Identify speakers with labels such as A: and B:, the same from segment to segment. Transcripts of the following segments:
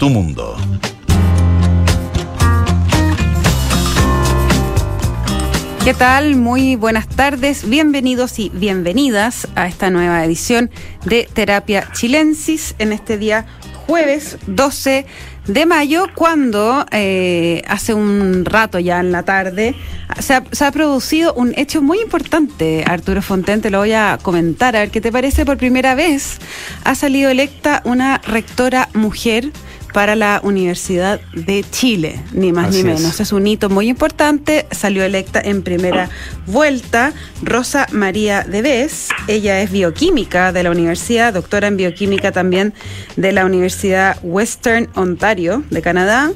A: tu mundo.
B: ¿Qué tal? Muy buenas tardes, bienvenidos y bienvenidas a esta nueva edición de Terapia Chilensis en este día jueves 12 de mayo, cuando eh, hace un rato ya en la tarde se ha, se ha, producido un hecho muy importante, Arturo Fonten, te lo voy a comentar, a ver qué te parece, por primera vez ha salido electa una rectora mujer para la Universidad de Chile, ni más Así ni menos. Es. es. un hito muy importante. Salió electa en primera vuelta Rosa María Debes. Ella es bioquímica de la universidad, doctora en bioquímica también de la Universidad Western Ontario de Canadá.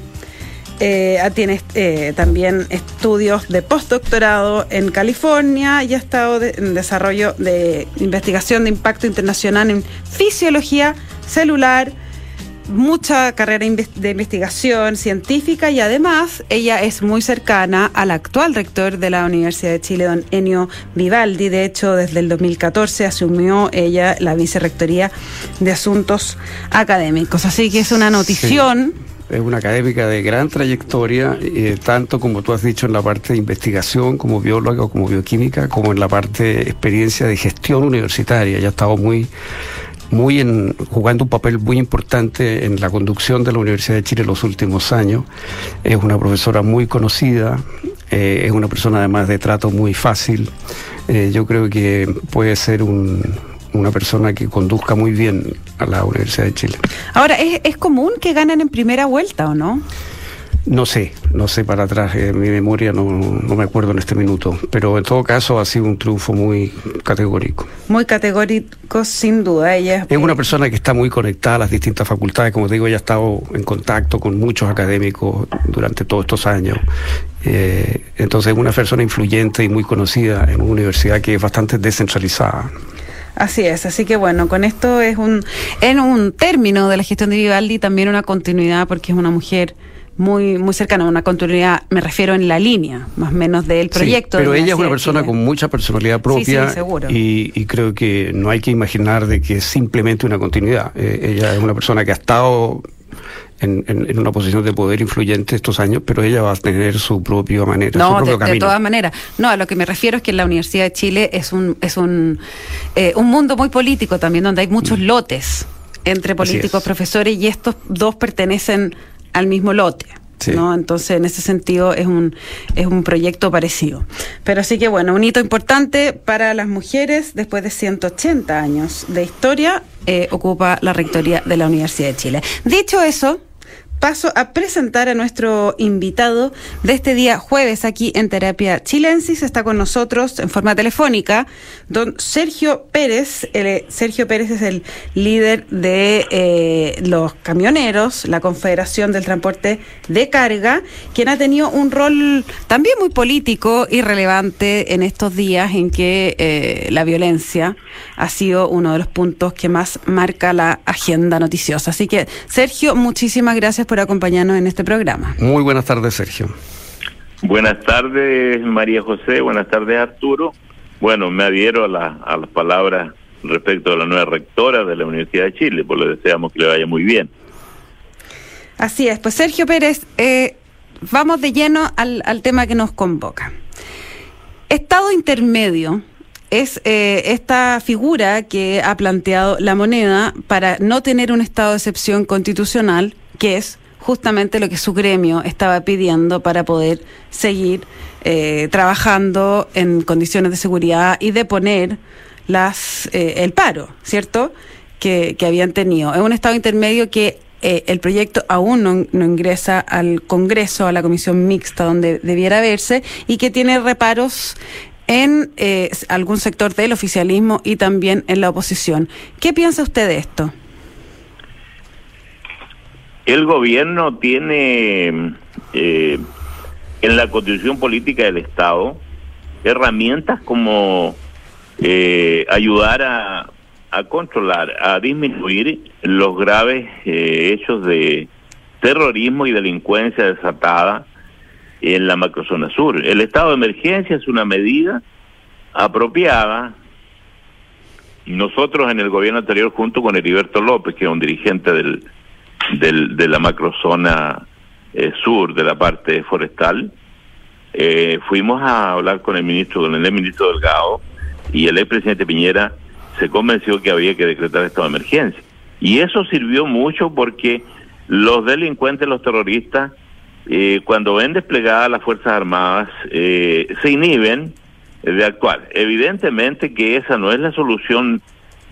B: Eh, tiene eh, también estudios de postdoctorado en California y ha estado de, en desarrollo de investigación de impacto internacional en fisiología celular, mucha carrera de investigación científica y además ella es muy cercana al actual rector de la Universidad de Chile, don Enio Vivaldi. De hecho, desde el 2014 asumió ella la vicerrectoría de Asuntos Académicos. Así que es una notición.
C: Sí. Es una académica de gran trayectoria, eh, tanto como tú has dicho en la parte de investigación, como bióloga o como bioquímica, como en la parte de experiencia de gestión universitaria. Ya ha estado muy muy en, jugando un papel muy importante en la conducción de la Universidad de Chile en los últimos años. Es una profesora muy conocida, eh, es una persona además de trato muy fácil. Eh, yo creo que puede ser un, una persona que conduzca muy bien a la Universidad de Chile.
B: Ahora, ¿es, es común que ganen en primera vuelta o no?
C: No sé, no sé para atrás, eh, mi memoria no, no, me acuerdo en este minuto, pero en todo caso ha sido un triunfo muy categórico.
B: Muy categórico, sin duda. Ella
C: es una persona que está muy conectada a las distintas facultades, como te digo, ella ha estado en contacto con muchos académicos durante todos estos años. Eh, entonces es una persona influyente y muy conocida en una universidad que es bastante descentralizada.
B: Así es, así que bueno, con esto es un, en un término de la gestión de Vivaldi, también una continuidad porque es una mujer muy muy cercana, una continuidad, me refiero en la línea, más o menos del proyecto.
C: Sí, pero
B: de
C: ella es una persona con mucha personalidad propia
B: sí, sí,
C: y, y, creo que no hay que imaginar de que es simplemente una continuidad. Eh, ella es una persona que ha estado en, en, en, una posición de poder influyente estos años, pero ella va a tener su propia manera,
B: no,
C: su propio
B: de,
C: camino.
B: de todas maneras. No, a lo que me refiero es que la Universidad de Chile es un, es un, eh, un mundo muy político también, donde hay muchos mm. lotes entre políticos, profesores, y estos dos pertenecen al mismo lote. Sí. ¿no? Entonces, en ese sentido, es un, es un proyecto parecido. Pero sí que, bueno, un hito importante para las mujeres, después de 180 años de historia, eh, ocupa la rectoría de la Universidad de Chile. Dicho eso, paso a presentar a nuestro invitado de este día jueves aquí en Terapia Chilensis. Está con nosotros en forma telefónica don Sergio Pérez. Sergio Pérez es el líder de eh, los camioneros, la Confederación del Transporte de Carga, quien ha tenido un rol también muy político y relevante en estos días en que eh, la violencia ha sido uno de los puntos que más marca la agenda noticiosa. Así que, Sergio, muchísimas gracias por acompañarnos en este programa.
C: Muy buenas tardes, Sergio.
D: Buenas tardes, María José. Buenas tardes, Arturo. Bueno, me adhiero a, la, a las palabras respecto a la nueva rectora de la Universidad de Chile, pues le deseamos que le vaya muy bien.
B: Así es, pues Sergio Pérez, eh, vamos de lleno al, al tema que nos convoca. Estado intermedio es eh, esta figura que ha planteado la moneda para no tener un estado de excepción constitucional, que es justamente lo que su gremio estaba pidiendo para poder seguir eh, trabajando en condiciones de seguridad y de poner las eh, el paro, ¿cierto? Que, que, habían tenido. Es un estado intermedio que eh, el proyecto aún no, no, ingresa al Congreso, a la comisión mixta donde debiera verse, y que tiene reparos en eh, algún sector del oficialismo y también en la oposición. ¿Qué piensa usted de esto?
D: El gobierno tiene eh, en la constitución política del Estado herramientas como eh, ayudar a, a, controlar, a disminuir los graves eh, hechos de terrorismo y delincuencia desatada en la macrozona sur. El estado de emergencia es una medida apropiada. Nosotros en el gobierno anterior, junto con Heriberto López, que es un dirigente del del, de la macrozona eh, sur de la parte forestal. Eh, fuimos a hablar con el ministro, con el ministro Delgado, y el expresidente Piñera se convenció que había que decretar estado de emergencia. Y eso sirvió mucho porque los delincuentes, los terroristas, eh, cuando ven desplegadas las Fuerzas Armadas, eh, se inhiben de actuar. Evidentemente que esa no es la solución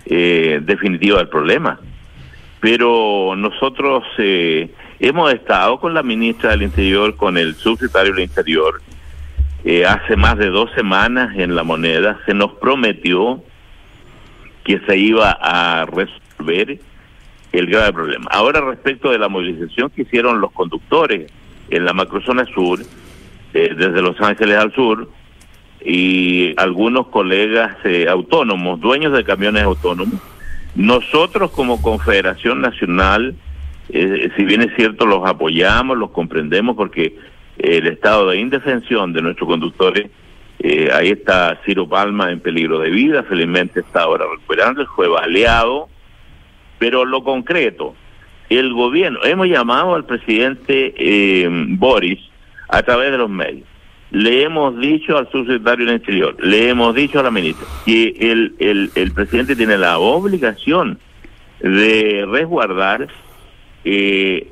D: eh, definitiva del problema, pero nosotros hemos estado con la ministra del Interior, con el subsecretario del Interior, hace más de dos semanas en la moneda, se nos prometió que se iba a resolver el grave problema. Ahora respecto de la movilización que hicieron los conductores en la macrozona sur, eh, desde Los Ángeles al sur, y algunos colegas eh, autónomos, dueños de camiones autónomos, nosotros como Confederación Nacional, eh, si bien es cierto, los apoyamos, los comprendemos, porque el estado de indefensión de nuestros conductores, ahí está Ciro Palma en peligro de vida, felizmente está ahora recuperando, fue baleado, pero lo concreto, el gobierno, hemos llamado al presidente eh, Boris a través de los medios, le hemos dicho al subsecretario del Interior, le hemos dicho a la ministra que el, el, presidente tiene la obligación de resguardar, eh,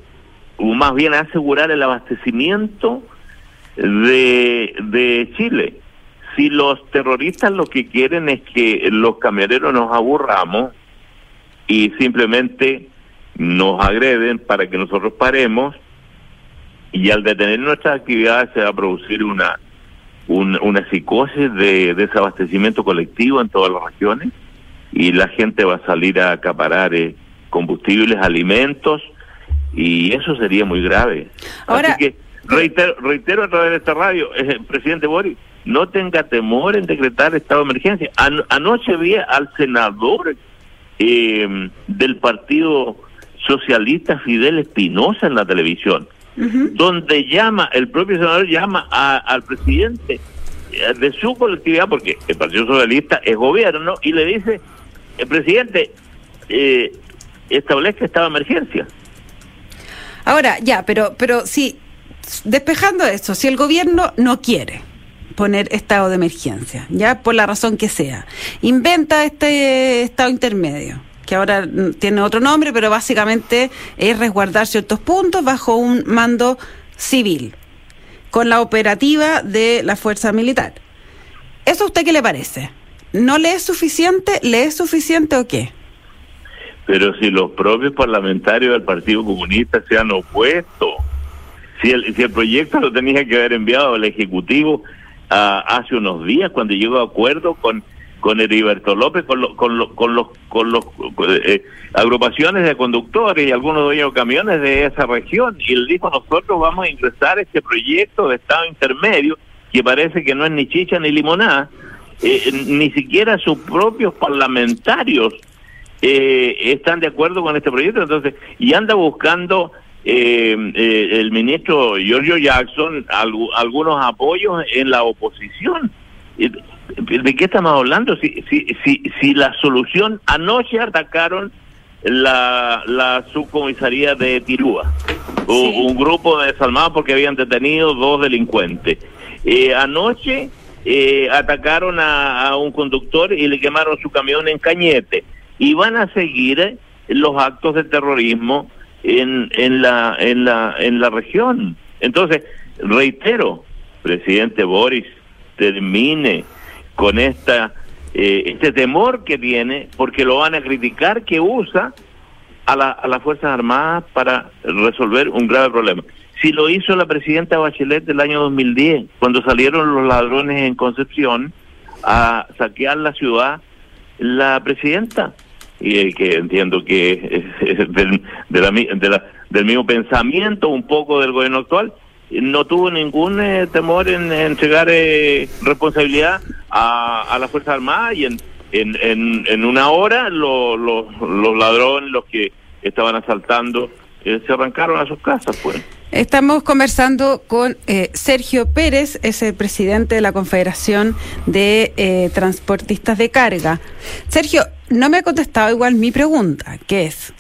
D: o más bien asegurar el abastecimiento de, de Chile. Si los terroristas lo que quieren es que los camioneros nos aburramos, y simplemente nos agreden para que nosotros paremos y al detener nuestras actividades se va a producir una una, psicosis de desabastecimiento colectivo en todas las regiones y la gente va a salir a acaparar eh, combustibles, alimentos y eso sería muy grave. Así que reitero, reitero a través de esta radio, eh, presidente Boris, no tenga temor en decretar estado de emergencia. anoche vi al senador eh, del Partido Socialista Fidel Espinosa en la televisión, donde llama, el propio senador llama al presidente eh, de su colectividad, porque el Partido Socialista es gobierno, y le dice, el presidente, eh, establezca estado de emergencia.
B: Ahora, ya, pero, pero sí, despejando eso, si el gobierno no quiere, poner estado de emergencia, ya por la razón que sea. Inventa este estado intermedio que ahora tiene otro nombre, pero básicamente es resguardar ciertos puntos bajo un mando civil, con la operativa de la fuerza militar. ¿Eso a usted qué le parece? ¿No le es suficiente? ¿Le es suficiente o qué?
D: Pero si los propios parlamentarios del Partido Comunista se han opuesto, si el, si el proyecto lo tenía que haber enviado al Ejecutivo, hace unos días cuando llegó a acuerdo con con Heriberto López, con, con, con los, con los eh, agrupaciones de conductores y algunos dueños de camiones de esa región. Y él dijo, nosotros vamos a ingresar este proyecto de Estado intermedio, que parece que no es ni chicha ni limonada, eh, ni siquiera sus propios parlamentarios eh, están de acuerdo con este proyecto. Entonces, y anda buscando eh, eh, el ministro Giorgio Jackson algunos apoyos en la oposición. ¿De qué estamos hablando? Si, si, si, si la solución, anoche atacaron la, la subcomisaría de Tirúa, un, grupo de desalmados porque habían detenido dos delincuentes. Eh, anoche eh, atacaron a, a, un conductor y le quemaron su camión en Cañete. Y van a seguir los actos de terrorismo en, en, la, en, la, en la región. Entonces, reitero, presidente Boris, termine con esta eh, este temor que tiene, porque lo van a criticar que usa a, la, a las Fuerzas Armadas para resolver un grave problema. Si lo hizo la presidenta Bachelet del año 2010, cuando salieron los ladrones en Concepción a saquear la ciudad, la presidenta y que entiendo que es, del, de la, de la, del mismo pensamiento un poco del gobierno actual, no tuvo ningún eh, temor en, entregar eh, responsabilidad a, a la Fuerza Armada y en, en, en, una hora los ladrones, los que estaban asaltando, eh, se arrancaron a sus casas. pues.
B: Estamos conversando con Sergio Pérez, es el presidente de la Confederación de Transportistas de Carga. Sergio, no me ha contestado igual mi pregunta, que es,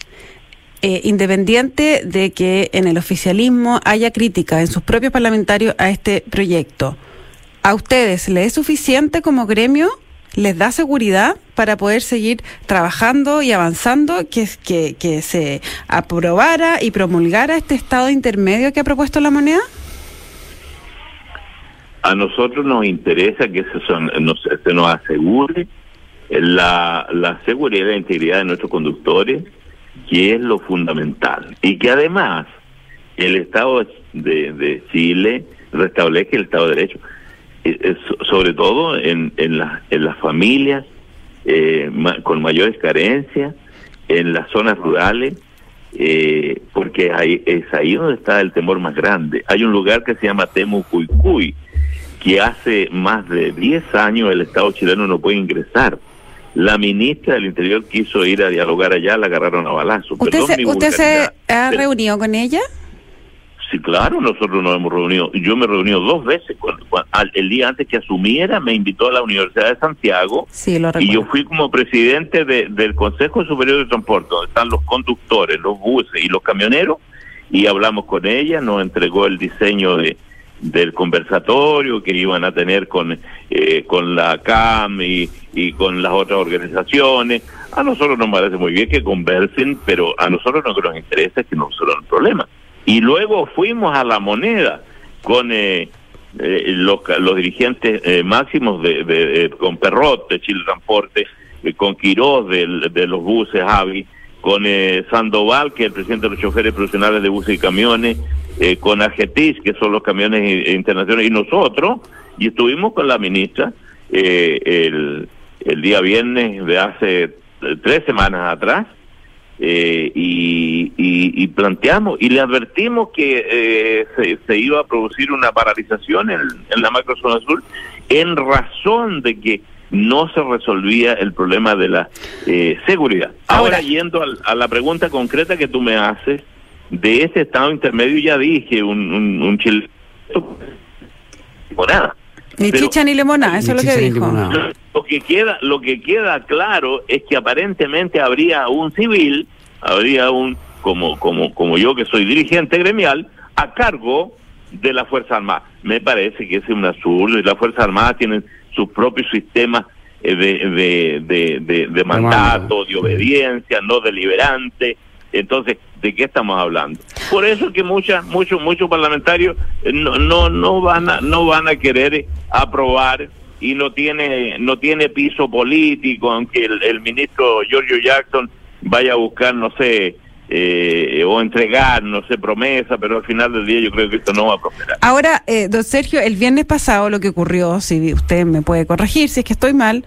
B: eh, independiente de que en el oficialismo haya crítica en sus propios parlamentarios a este proyecto, ¿a ustedes les es suficiente como gremio? ¿Les da seguridad para poder seguir trabajando y avanzando que, que, se aprobara y promulgara este estado intermedio que ha propuesto la moneda?
D: A nosotros nos interesa que se, se nos asegure la, la seguridad y la integridad de nuestros conductores, que es lo fundamental. Y que además el Estado de, de Chile restablezca el Estado de Derecho, sobre todo en, en, en las familias eh, con mayores carencias, en las zonas rurales, eh, porque ahí, es ahí donde está el temor más grande. Hay un lugar que se llama Temucuicuy, que hace más de 10 años el Estado chileno no puede ingresar. La ministra del Interior quiso ir a dialogar allá, la agarraron a balazo.
B: ¿Usted, se, ¿usted se ha reunido con ella?
D: Sí, claro, nosotros nos hemos reunido. Yo me he reunido dos veces. el día antes que asumiera, me invitó a la Universidad de Santiago.
B: Sí, lo
D: y yo fui como presidente del Consejo Superior de Transporte, donde están los conductores, los buses y los camioneros. Y hablamos con ella, nos entregó el diseño de, del conversatorio que iban a tener con, eh, con la CAM y, y con las otras organizaciones. A nosotros nos parece muy bien que conversen, pero a nosotros lo que nos interesa es que no resuelvan el problema. Y luego fuimos a la moneda con eh, eh, los, los, dirigentes máximos de, de, con Perrot de Chile Transporte, con Quiroz de, de, los buses Avi, con Sandoval, que es el presidente de los choferes profesionales de buses y camiones, eh, con Argetis, que son los camiones internacionales, y nosotros, y estuvimos con la ministra eh, el, el día viernes de hace eh, tres semanas atrás, eh, y, y, planteamos y le advertimos que eh, se, se, iba a producir una paralización en, en la macrozona sur en razón de que no se resolvía el problema de la eh, seguridad. Ahora, yendo a, a, la pregunta concreta que tú me haces, de ese estado intermedio ya dije, un, un, un chile...
B: Limonada. Ni chicha ni limonada, eso es lo que dijo.
D: Lo que queda, lo que queda claro es que aparentemente habría un civil, habría un como como como yo que soy dirigente gremial a cargo de la Fuerza Armada. Me parece que es un absurdo y las Fuerzas Armadas tienen sus propios sistemas de, de, de, de, de mandato, de obediencia, no deliberante. Entonces, ¿de qué estamos hablando? Por eso que muchas, muchos, muchos parlamentarios no, no, no van a, no van a querer aprobar y no tiene, no tiene piso político, aunque el, el ministro Giorgio Jackson vaya a buscar, no sé, eh, o entregar, no sé, promesa, pero al final del día yo creo que esto no va a prosperar.
B: Ahora, eh, don Sergio, el viernes pasado lo que ocurrió, si usted me puede corregir, si es que estoy mal,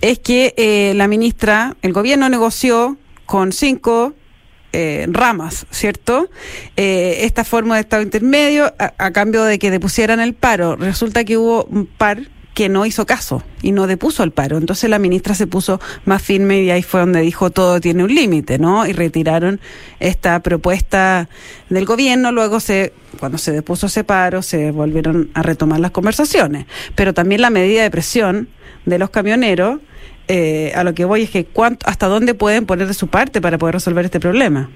B: es que eh, la ministra, el gobierno negoció con cinco eh, ramas, ¿cierto? Eh, esta forma de estado intermedio a, a, cambio de que depusieran el paro. Resulta que hubo un par que no hizo caso y no depuso el paro. Entonces la ministra se puso más firme y ahí fue donde dijo todo tiene un límite, ¿no? Y retiraron esta propuesta del gobierno. Luego se, cuando se depuso ese paro, se volvieron a retomar las conversaciones. Pero también la medida de presión de los camioneros eh, a lo que voy es que cuánto, hasta dónde pueden poner de su parte para poder resolver este problema.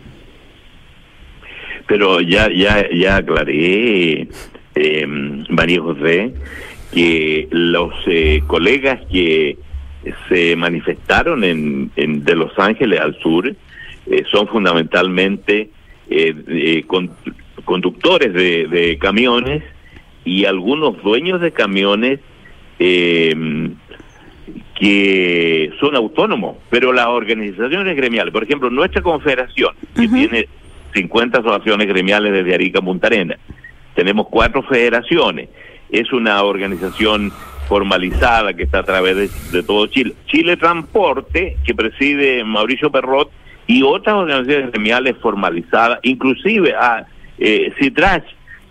D: Pero ya ya ya aclaré, eh, María José, que los eh, colegas que se manifestaron en, en, de Los Ángeles al sur eh, son fundamentalmente eh, con, conductes de, de, camiones y algunos dueños de camiones eh, que son autónomos, pero las organizaciones gremiales, por ejemplo, nuestra confederación, que uh -huh. tiene 50 asociaciones gremiales desde Arica a Punta Arenas, tenemos cuatro federaciones, es una organización formalizada que está a través de, de, todo Chile. Chile Transporte, que preside Mauricio Perrot, y otras organizaciones gremiales formalizadas, inclusive a eh, CITRACH,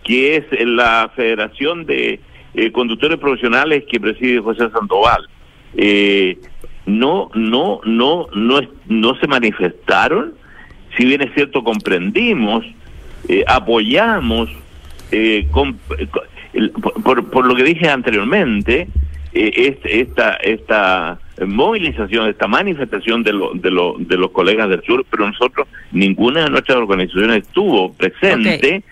D: que es la Federación de eh, Conductores Profesionales que preside José Sandoval eh, no, no, no, no, no se manifestaron, si bien es cierto comprendimos, eh, apoyamos, eh, con, por, por, lo que dije anteriormente, esta, esta movilización, esta manifestación de, lo, de, lo, de los colegas del sur, pero nosotros, ninguna de nuestras organizaciones estuvo presente.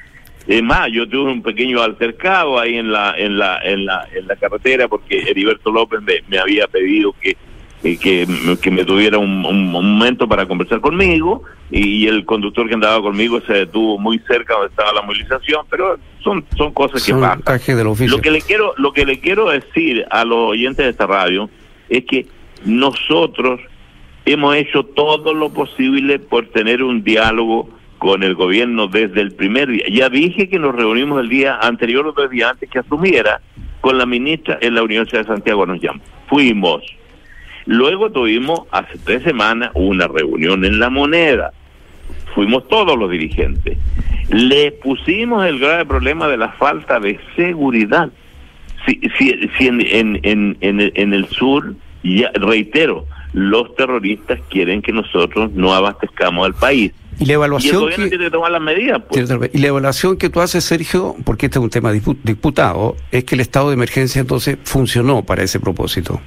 D: Es más, yo tuve un pequeño altercado ahí en la en la en la, en la carretera porque Heriberto López me, me había pedido que que, que me tuviera un, un, momento para conversar conmigo y el conductor que andaba conmigo se detuvo muy cerca donde estaba la movilización, pero son son cosas que pasan. Lo que le quiero lo que le quiero decir a los oyentes de esta radio es que nosotros hemos hecho todo lo posible por tener un diálogo con el gobierno desde el primer día. Ya dije que nos reunimos el día anterior o dos días antes que asumiera con la ministra en la Universidad de Santiago nos llamó. Fuimos. Luego tuvimos hace tres semanas una reunión en La Moneda. Fuimos todos los dirigentes. Le pusimos el grave problema de la falta de seguridad. Si, si, si en, en, en, en el sur, ya reitero, los terroristas quieren que nosotros no abastezcamos al país
C: y la evaluación
D: que, tiene que tomar las medidas. Pues.
C: Y la evaluación que tú haces, Sergio, porque este es un tema disputado, es que el estado de emergencia entonces funcionó para ese propósito.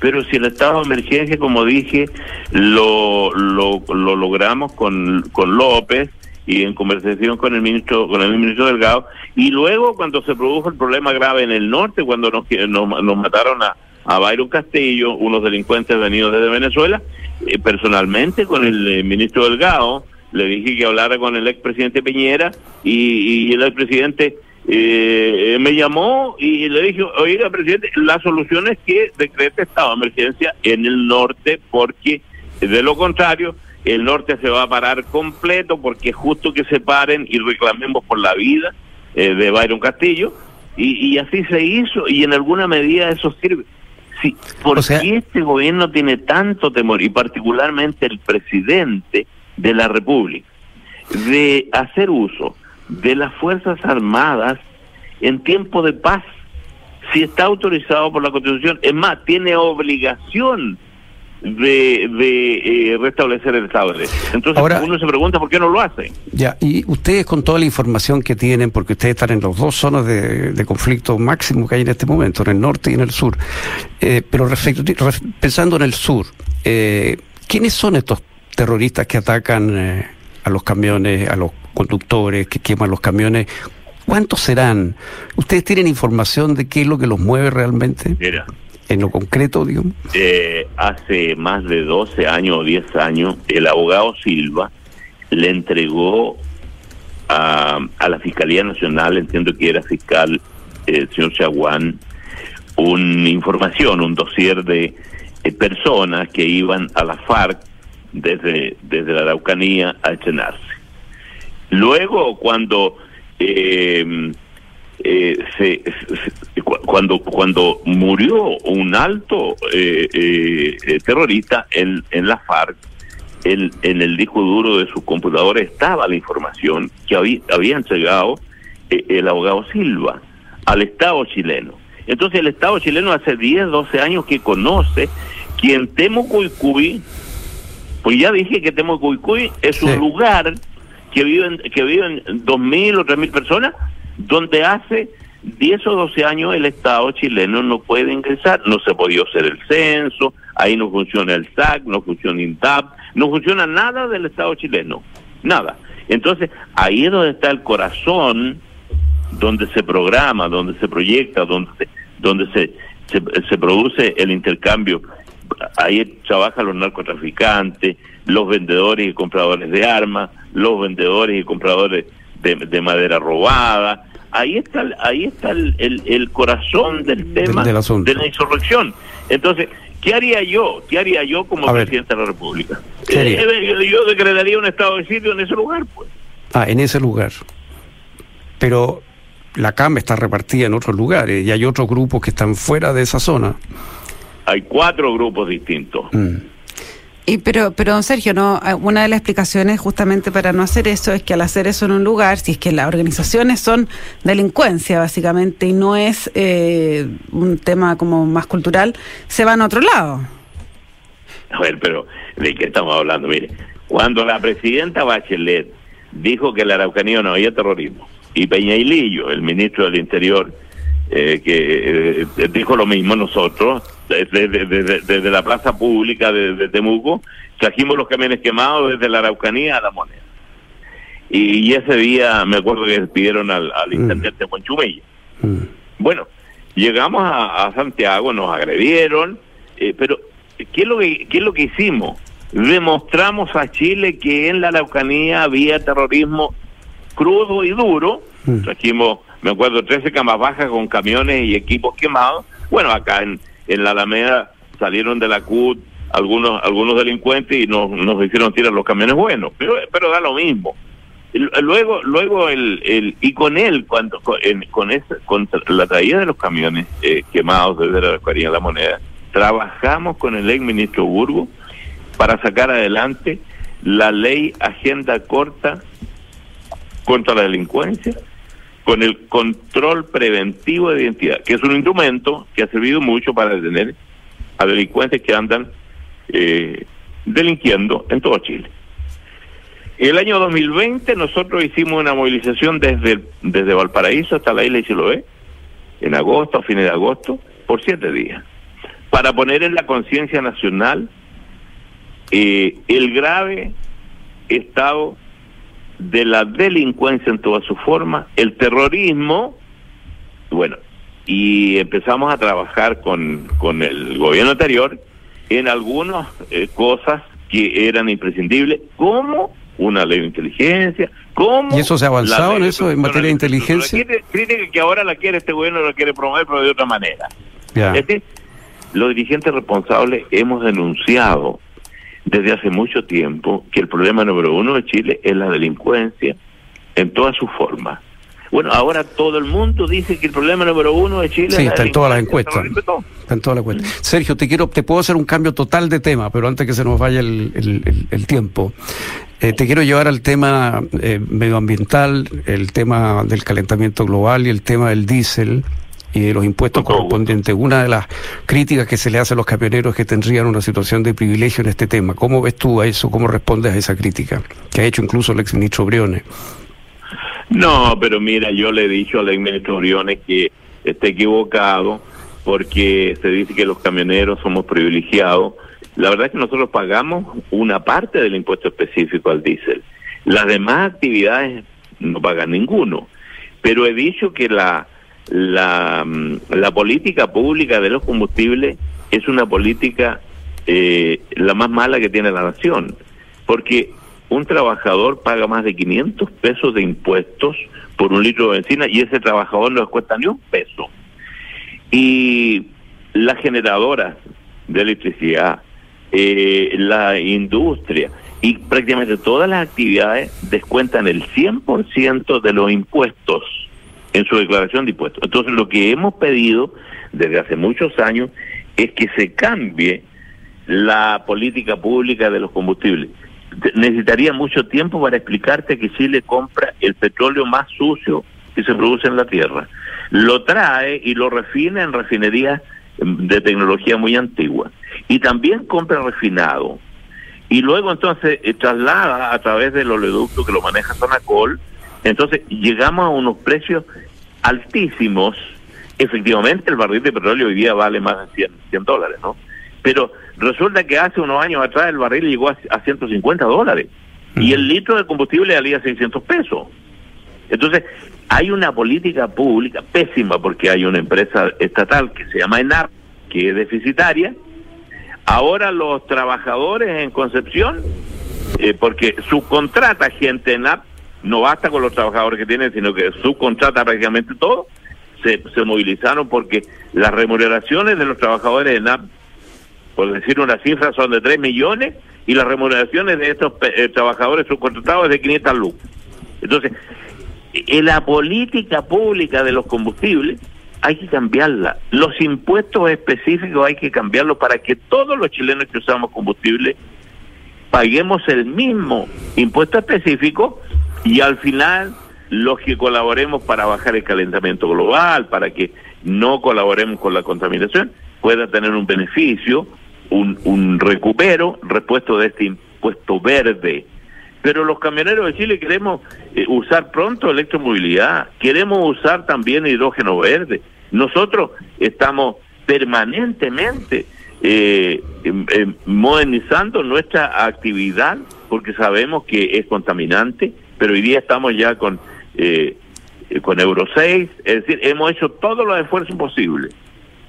D: Pero si el estado de emergencia, como dije, lo, lo, lo logramos con, con López y en conversación con el ministro con el ministro Delgado y luego cuando se produjo el problema grave en el norte cuando nos, nos, nos mataron a, a Byron Castillo, unos delincuentes venidos desde Venezuela, eh, personalmente con el eh, ministro Delgado, le dije que hablara con el expresidente Piñera y, el expresidente eh, me llamó y le dije, oiga, presidente, la solución es que decrete estado de emergencia en el norte porque de lo contrario el norte se va a parar completo porque es justo que se paren y reclamemos por la vida de Byron Castillo y, y así se hizo y en alguna medida eso sirve. Sí, ¿por qué este gobierno tiene tanto temor, y particularmente el presidente de la República, de hacer uso de las Fuerzas Armadas en tiempo de paz? Si está autorizado por la Constitución, es más, tiene obligación de, de eh, restablecer el Estado de Entonces uno se pregunta por qué no lo hace.
C: Ya, y ustedes con toda la información que tienen, porque ustedes están en las dos zonas de, conflicto máximo que hay en este momento, en el norte y en el sur, eh, pero respecto, pensando en el sur, eh, ¿quiénes son estos terroristas que atacan a los camiones, a los conductores, que queman los camiones? ¿Cuántos serán? ¿Ustedes tienen información de qué es lo que los mueve realmente?
D: Mira,
C: en lo concreto, digamos?
D: Eh, hace más de 12 años o 10 años, el abogado Silva le entregó a, a la Fiscalía Nacional, entiendo que era fiscal el señor Chaguán, una información, un dossier de eh, personas que iban a la FARC desde, la Araucanía a entrenarse. Luego, cuando eh, eh, se, cuando cuando murió un alto eh, eh, terrorista en, en la FARC, en el disco duro de su computadora estaba la información que había, había entregado el abogado Silva al Estado chileno. Entonces el Estado chileno hace 10, 12 años que conoce quien Temo Cuycuy, pues ya dije que Temo Cuycuy es un lugar que viven que viven 2.000 o 3.000 personas donde hace 10 o 12 años el Estado chileno no puede ingresar, no se podía hacer el censo, ahí no funciona el SAC, no funciona INTAP, no funciona nada del Estado chileno, nada. Entonces, ahí es donde está el corazón, donde se programa, donde se proyecta, donde se, donde se, se, produce el intercambio. Ahí trabajan los narcotraficantes, los vendedores y compradores de armas, los vendedores y compradores de madera robada, ahí está ahí está el, el, corazón del tema de, la insurrección. Entonces, ¿qué haría yo? ¿Qué haría yo como presidente de la República? Eh, eh, yo decretaría un estado de sitio en ese lugar, pues.
C: Ah, en ese lugar. Pero la CAM está repartida en otros lugares y hay otros grupos que están fuera de esa zona.
D: Hay cuatro grupos distintos. Mm.
B: Y pero, pero don Sergio, no, ah, una de las explicaciones justamente para no hacer eso es que al hacer eso en un lugar, si es que las organizaciones son delincuencia básicamente y no es eh, un tema como más cultural, se van a otro lado.
D: A ver, pero ¿de qué estamos hablando? Mire, cuando la presidenta Bachelet dijo que la Araucanía no había terrorismo y Peña Lillo, el ministro del Interior, eh, que eh, dijo lo mismo nosotros, desde, la plaza pública de, Temuco, trajimos los camiones quemados desde la Araucanía a la moneda. Y, ese día me acuerdo que pidieron al, al mm. intendente Monchumella. Mm. Bueno, llegamos a, Santiago, nos agredieron, eh, pero ¿qué es, lo que, ¿qué es lo que hicimos? Demostramos a Chile que en la Araucanía había terrorismo crudo y duro. Mm. Trajimos, me acuerdo, 13 camas bajas con camiones y equipos quemados. Bueno, acá en, en la Alameda salieron de la CUT algunos algunos delincuentes y nos, nos hicieron tirar los camiones buenos, pero, pero da lo mismo. Luego, luego el, el y con él, cuando con, con, esa, con la traída de los camiones eh, quemados desde la de la Moneda, trabajamos con el ex ministro Burgo para sacar adelante la ley Agenda Corta contra la delincuencia, con el control preventivo de identidad, que es un instrumento que ha servido mucho para detener a delincuentes que andan eh, delinquiendo en todo Chile. El año 2020 nosotros hicimos una movilización desde, desde Valparaíso hasta la isla de Chiloé, en agosto, a fines de agosto, por siete días, para poner en la conciencia nacional eh, el grave estado de la delincuencia en toda su forma, el terrorismo, bueno, y empezamos a trabajar con, con el gobierno anterior en algunas eh, cosas que eran imprescindibles, como una ley de inteligencia. ¿Cómo
C: ¿Y eso se ha avanzado en eso, en materia de inteligencia?
D: Crítica que ahora la quiere este gobierno, la quiere promover, pero de otra manera. Este, los dirigentes responsables hemos denunciado desde hace mucho tiempo que el problema número uno de Chile es la delincuencia en todas sus formas. Bueno, ahora todo el mundo dice que el problema número uno de Chile
C: sí, está en todas las encuestas. Está en todas las encuestas. Sergio, te quiero, te puedo hacer un cambio total de tema, pero antes que se nos vaya el, el, tiempo. Eh, te quiero llevar al tema eh, medioambiental, el tema del calentamiento global y el tema del diésel y de los impuestos correspondientes. Una de las críticas que se le hace a los camioneros es que tendrían una situación de privilegio en este tema. ¿Cómo ves tú a eso? ¿Cómo respondes a esa crítica que ha hecho incluso el exministro Briones?
D: No, pero mira, yo le he dicho al exministro Briones que está equivocado porque se dice que los camioneros somos privilegiados la verdad es que nosotros pagamos una parte del impuesto específico al diésel. Las demás actividades no pagan ninguno. Pero he dicho que la, la, mm, la política pública de los combustibles es una política eh, la más mala que tiene la nación. Porque un trabajador paga más de 500 pesos de impuestos por un litro de benzina y ese trabajador no le cuesta ni un peso. Y las generadoras de electricidad, eh, la industria y prácticamente todas las actividades descuentan el 100% de los impuestos en su declaración de impuestos. Entonces lo que hemos pedido desde hace muchos años es que se cambie la política pública de los combustibles. Necesitaría mucho tiempo para explicarte que Chile compra el petróleo más sucio que se produce en la tierra. Lo trae y lo refina en refinerías de tecnología muy antigua. Y también compra refinado. Y luego entonces eh, traslada a través del oleoducto que lo maneja Sonacol. Entonces llegamos a unos precios altísimos. Efectivamente el barril de petróleo hoy día vale más de 100, dólares, ¿no? Pero resulta que hace unos años atrás el barril llegó a, a 150 dólares. Y el litro de combustible valía 600 pesos. Entonces, hay una política pública pésima porque hay una empresa estatal que se llama ENAP, que es deficitaria. Ahora los trabajadores en Concepción, eh, porque subcontrata gente ENAP, no basta con los trabajadores que tienen, sino que subcontrata prácticamente todo, se, movilizaron porque las remuneraciones de los trabajadores de ENAP, por decir una cifra, son de 3 millones y las remuneraciones de estos eh, trabajadores subcontratados es de 500 lucas. Entonces, en la política pública de los combustibles hay que cambiarla. Los impuestos específicos hay que cambiarlos para que todos los chilenos que usamos combustible paguemos el mismo impuesto específico y al final los que colaboremos para bajar el calentamiento global, para que no colaboremos con la contaminación, puedan tener un beneficio, un, un recupero repuesto de este impuesto verde. Pero los camioneros de Chile queremos eh, usar pronto electromovilidad, queremos usar también hidrógeno verde, Nosotros estamos permanentemente eh, em, em, modernizando nuestra actividad porque sabemos que es contaminante, pero hoy día estamos ya con, eh, con Euro 6, es decir, hemos hecho todos los esfuerzos posibles,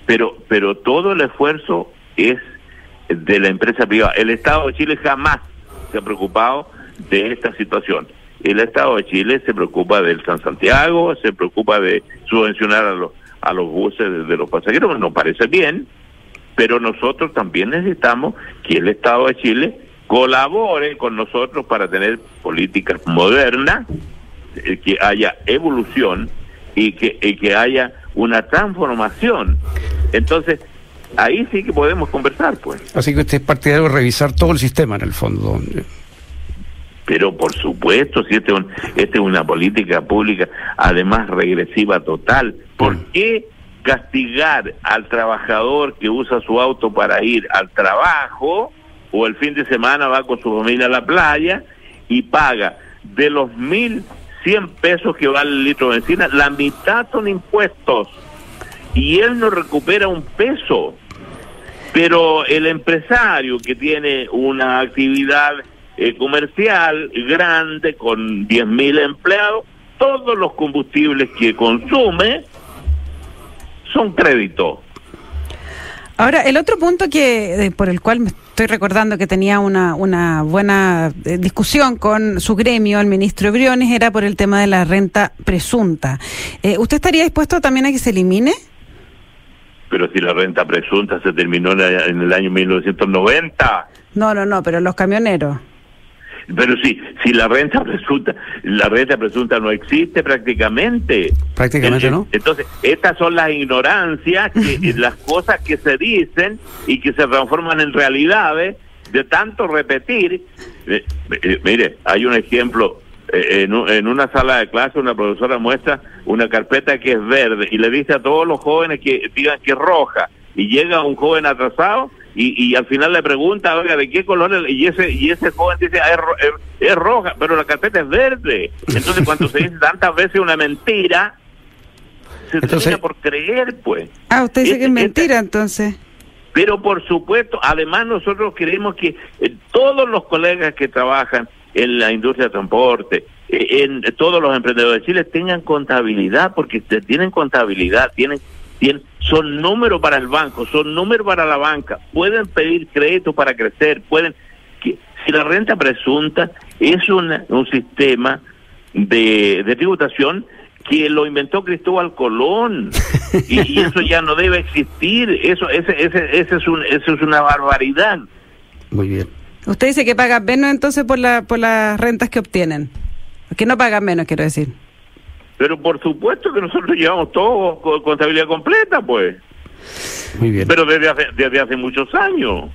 D: pero, pero todo el esfuerzo es de la empresa privada. El Estado de Chile jamás se ha preocupado de esta situación. El Estado de Chile se preocupa del San Santiago, se preocupa de subvencionar a los, a los buses de los pasajeros, nos parece bien, pero nosotros también necesitamos que el Estado de Chile colabore con nosotros para tener políticas modernas, eh, que haya evolución y que, y que haya una transformación. Entonces, ahí sí que podemos conversar, pues.
C: Así que usted es partidario de revisar todo el sistema en el fondo.
D: Pero por supuesto, si este, este es una política pública, además regresiva total, ¿por mm. qué castigar al trabajador que usa su auto para ir al trabajo o el fin de semana va con su familia a la playa y paga de los mil cien pesos que vale el litro de benzina, la mitad son impuestos y él no recupera un peso. Pero el empresario que tiene una actividad eh, comercial grande con 10.000 empleados, todos los combustibles que consume son créditos.
B: Ahora, el otro punto que por el cual estoy recordando que tenía una, una buena eh, discusión con su gremio, el ministro Briones, era por el tema de la renta presunta. ¿Usted estaría dispuesto también a que se elimine?
D: pero si la renta presunta se terminó en el año 1990.
B: No, no, no, pero los camioneros.
D: Pero sí, si la renta presunta, la renta presunta no existe prácticamente.
C: Prácticamente no.
D: Entonces, estas son las ignorancias, que, las cosas que se dicen y que se transforman en realidades de tanto repetir. Eh, eh, mire, hay un ejemplo eh, en, una sala de clase una profesora muestra una carpeta que es verde y le dice a todos los jóvenes que digan que es roja y llega un joven atrasado y, y al final le pregunta, oiga, ¿de qué color es? Y ese, y ese joven dice, ah, es, roja, pero la carpeta es verde. Entonces cuando se dice tantas veces una mentira, se entonces, por creer, pues.
B: Ah, usted dice que es mentira, entonces.
D: Pero por supuesto, además nosotros queremos que eh, todos los colegas que trabajan en la industria de transporte, eh, en todos los emprendedores de Chile tengan contabilidad, porque tienen contabilidad, tienen, tienen, son números para el banco, son números para la banca, pueden pedir crédito para crecer, pueden, que, si la renta presunta es una, un sistema de, de tributación que lo inventó Cristóbal Colón y, eso ya no debe existir, eso ese, ese, ese es un, eso es una barbaridad.
C: Muy bien.
B: Usted dice que paga menos entonces por, la, por las rentas que obtienen. Que no pagan menos, quiero decir.
D: Pero por supuesto que nosotros llevamos todo con contabilidad completa, pues.
C: Muy bien.
D: Pero desde hace, desde hace muchos años.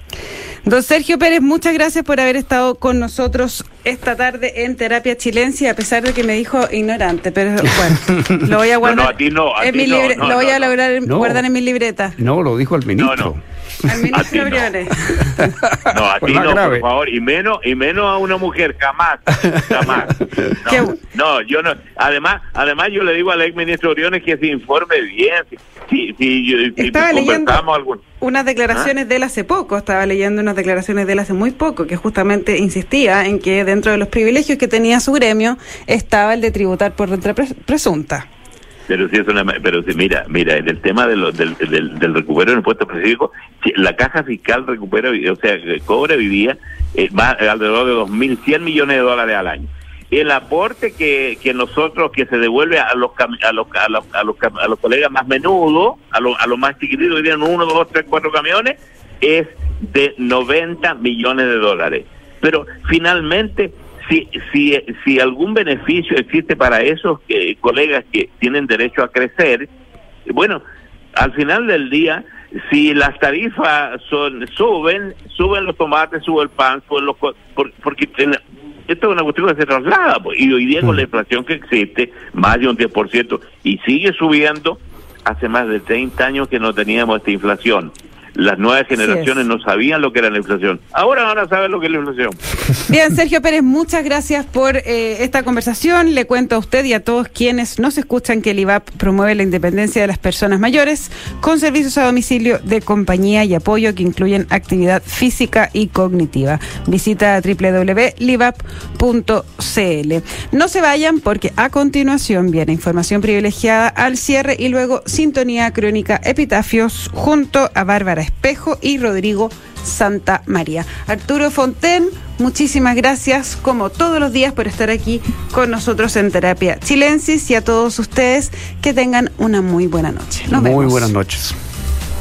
B: Don Sergio Pérez, muchas gracias por haber estado con nosotros esta tarde en Terapia Chilencia, a pesar de que me dijo ignorante, pero bueno, lo voy a guardar.
D: No, a ti no,
B: en mi lo voy a lograr guardar en mi libreta.
C: No, lo dijo el ministro.
B: Al ministro Briones.
D: No. a ti no, por favor, y menos, y menos a una mujer, jamás, jamás. No, yo no. Además, además yo le digo al ex ministro Briones que se informe bien. Si, si,
B: Estaba leyendo unas declaraciones ¿Ah? de él hace poco, estaba leyendo unas declaraciones de él hace muy poco, que justamente insistía en que dentro de los privilegios que tenía su gremio estaba el de tributar por renta presunta.
D: Pero si es una, pero si mira, mira, en el tema de del, del, del, recupero del impuesto específico, la caja fiscal recupera, o sea, cobra vivía eh, alrededor de 2.100 millones de dólares al año. El aporte que, que nosotros, que se devuelve a los, a los, a los, a los, a los colegas más menudos, a los, a los más chiquititos que tienen uno, dos, tres, cuatro camiones, es de 90 millones de dólares. Pero finalmente si, si, si algún beneficio existe para esos eh, colegas que tienen derecho a crecer, bueno, al final del día, si las tarifas son, suben, suben los tomates, sube el pan, suben los, porque esto es una cuestión que se traslada, pues, y hoy día con la inflación que existe, más de un 10%, y sigue subiendo, hace más de 30 años que no teníamos esta inflación. Las nuevas generaciones no sabían lo que era la inflación. Ahora van a saber lo que es la inflación.
B: Bien, Sergio Pérez, muchas gracias por eh, esta conversación. Le cuento a usted y a todos quienes nos escuchan que el IVAP promueve la independencia de las personas mayores con servicios a domicilio de compañía y apoyo que incluyen actividad física y cognitiva. Visita www.livap.cl. No se vayan porque a continuación viene información privilegiada al cierre y luego sintonía crónica epitafios junto a Bárbara Espejo y Rodrigo Santa María. Arturo Fonten, muchísimas gracias como todos los días por estar aquí con nosotros en Terapia Chilensis y a todos ustedes que tengan una muy buena noche.
C: muy buenas noches.